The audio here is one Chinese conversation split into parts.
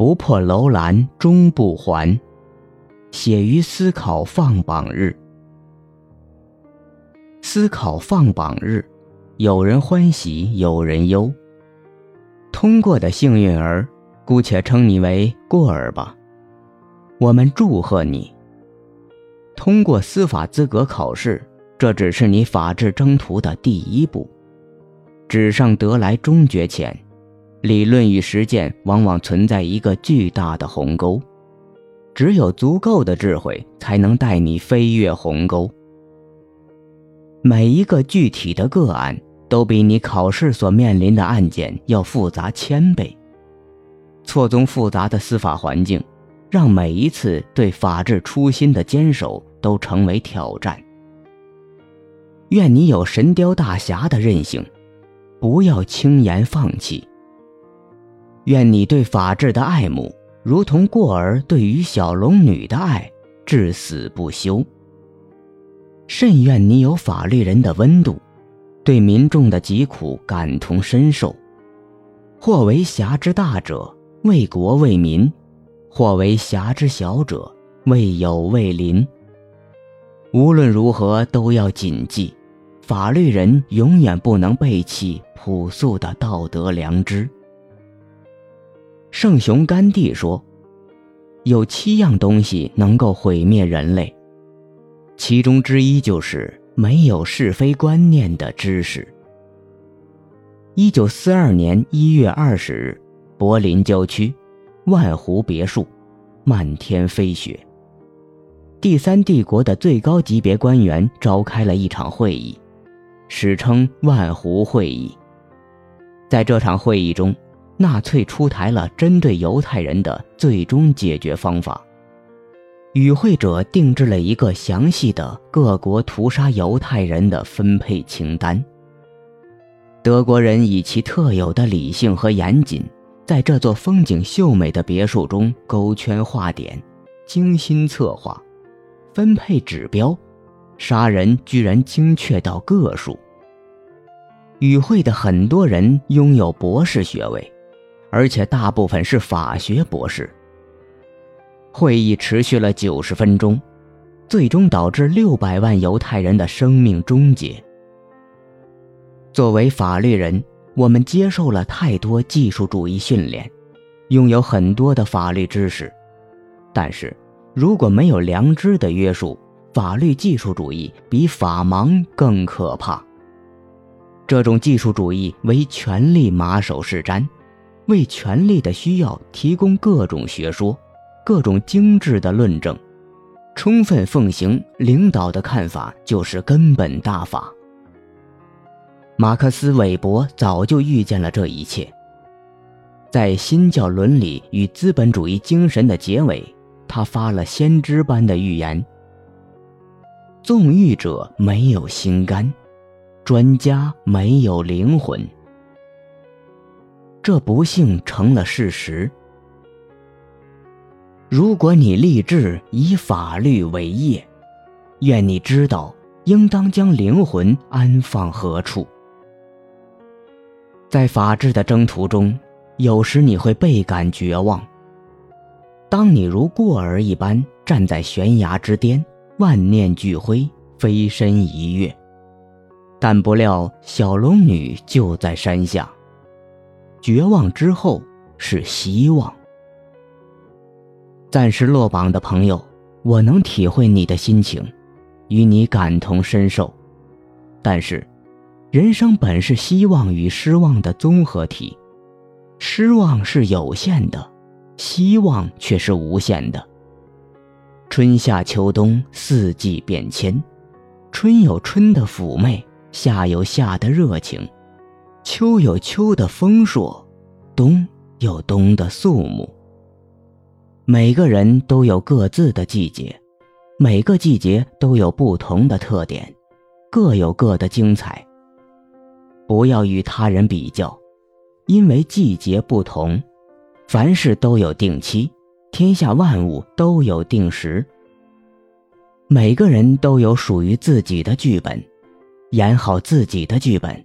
不破楼兰终不还。写于思考放榜日。思考放榜日，有人欢喜，有人忧。通过的幸运儿，姑且称你为过儿吧。我们祝贺你。通过司法资格考试，这只是你法治征途的第一步。纸上得来终觉浅，理论与实践往往存在一个巨大的鸿沟。只有足够的智慧，才能带你飞越鸿沟。每一个具体的个案，都比你考试所面临的案件要复杂千倍。错综复杂的司法环境，让每一次对法治初心的坚守都成为挑战。愿你有神雕大侠的韧性，不要轻言放弃。愿你对法治的爱慕。如同过儿对于小龙女的爱，至死不休。甚愿你有法律人的温度，对民众的疾苦感同身受。或为侠之大者，为国为民；或为侠之小者，为友为邻。无论如何，都要谨记：法律人永远不能背弃朴素的道德良知。圣雄甘地说：“有七样东西能够毁灭人类，其中之一就是没有是非观念的知识。”一九四二年一月二十日，柏林郊区，万湖别墅，漫天飞雪。第三帝国的最高级别官员召开了一场会议，史称“万湖会议”。在这场会议中，纳粹出台了针对犹太人的最终解决方法，与会者定制了一个详细的各国屠杀犹太人的分配清单。德国人以其特有的理性和严谨，在这座风景秀美的别墅中勾圈画点，精心策划，分配指标，杀人居然精确到个数。与会的很多人拥有博士学位。而且大部分是法学博士。会议持续了九十分钟，最终导致六百万犹太人的生命终结。作为法律人，我们接受了太多技术主义训练，拥有很多的法律知识，但是如果没有良知的约束，法律技术主义比法盲更可怕。这种技术主义为权力马首是瞻。为权力的需要提供各种学说、各种精致的论证，充分奉行领导的看法就是根本大法。马克思韦伯早就预见了这一切，在《新教伦理与资本主义精神》的结尾，他发了先知般的预言：纵欲者没有心肝，专家没有灵魂。这不幸成了事实。如果你立志以法律为业，愿你知道应当将灵魂安放何处。在法治的征途中，有时你会倍感绝望。当你如过儿一般站在悬崖之巅，万念俱灰，飞身一跃，但不料小龙女就在山下。绝望之后是希望。暂时落榜的朋友，我能体会你的心情，与你感同身受。但是，人生本是希望与失望的综合体，失望是有限的，希望却是无限的。春夏秋冬四季变迁，春有春的妩媚，夏有夏的热情。秋有秋的丰硕，冬有冬的肃穆。每个人都有各自的季节，每个季节都有不同的特点，各有各的精彩。不要与他人比较，因为季节不同，凡事都有定期，天下万物都有定时。每个人都有属于自己的剧本，演好自己的剧本。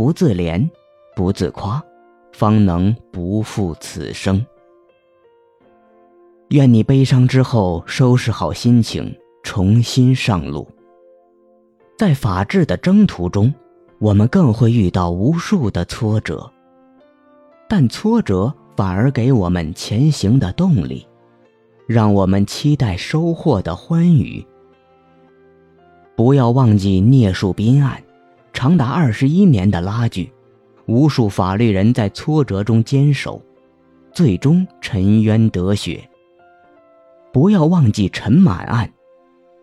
不自怜，不自夸，方能不负此生。愿你悲伤之后收拾好心情，重新上路。在法治的征途中，我们更会遇到无数的挫折，但挫折反而给我们前行的动力，让我们期待收获的欢愉。不要忘记聂树斌案，长达二十一年的拉锯，无数法律人在挫折中坚守，最终沉冤得雪。不要忘记陈满案，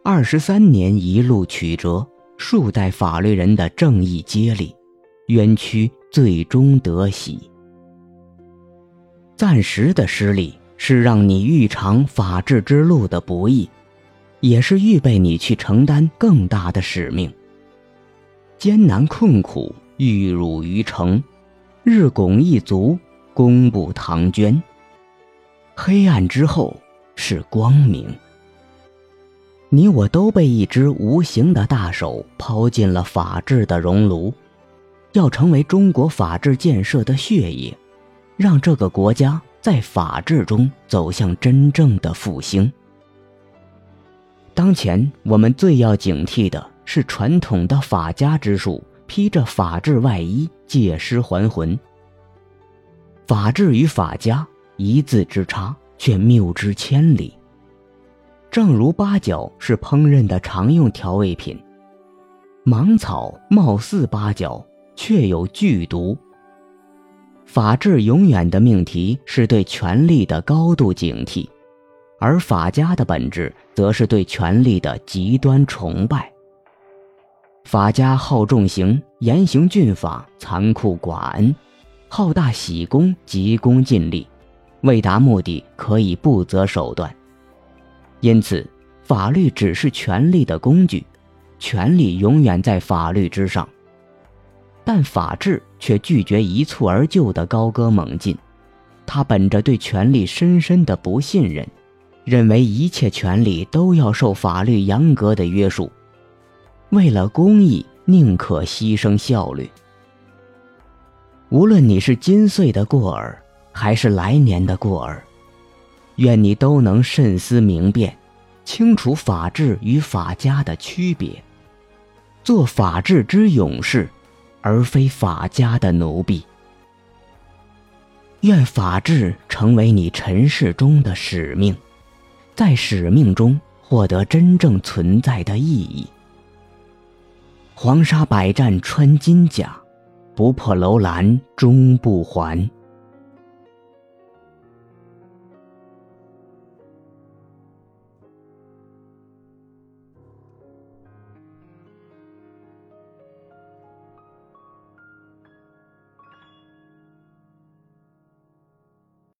二十三年一路曲折，数代法律人的正义接力，冤屈最终得喜。暂时的失利是让你预尝法治之路的不易，也是预备你去承担更大的使命。艰难困苦，玉汝于成，日拱一卒，功不唐捐。黑暗之后。是光明。你我都被一只无形的大手抛进了法治的熔炉，要成为中国法治建设的血液，让这个国家在法治中走向真正的复兴。当前我们最要警惕的是传统的法家之术披着法治外衣借尸还魂。法治与法家一字之差。却谬之千里。正如八角是烹饪的常用调味品，芒草貌似八角，却有剧毒。法治永远的命题是对权力的高度警惕，而法家的本质则是对权力的极端崇拜。法家好重刑，严刑峻法，残酷寡恩，好大喜功，急功近利。为达目的，可以不择手段。因此，法律只是权力的工具，权力永远在法律之上。但法治却拒绝一蹴而就的高歌猛进，他本着对权力深深的不信任，认为一切权利都要受法律严格的约束，为了公益，宁可牺牲效率。无论你是今岁的过儿。还是来年的过儿，愿你都能慎思明辨，清楚法治与法家的区别，做法治之勇士，而非法家的奴婢。愿法治成为你尘世中的使命，在使命中获得真正存在的意义。黄沙百战穿金甲，不破楼兰终不还。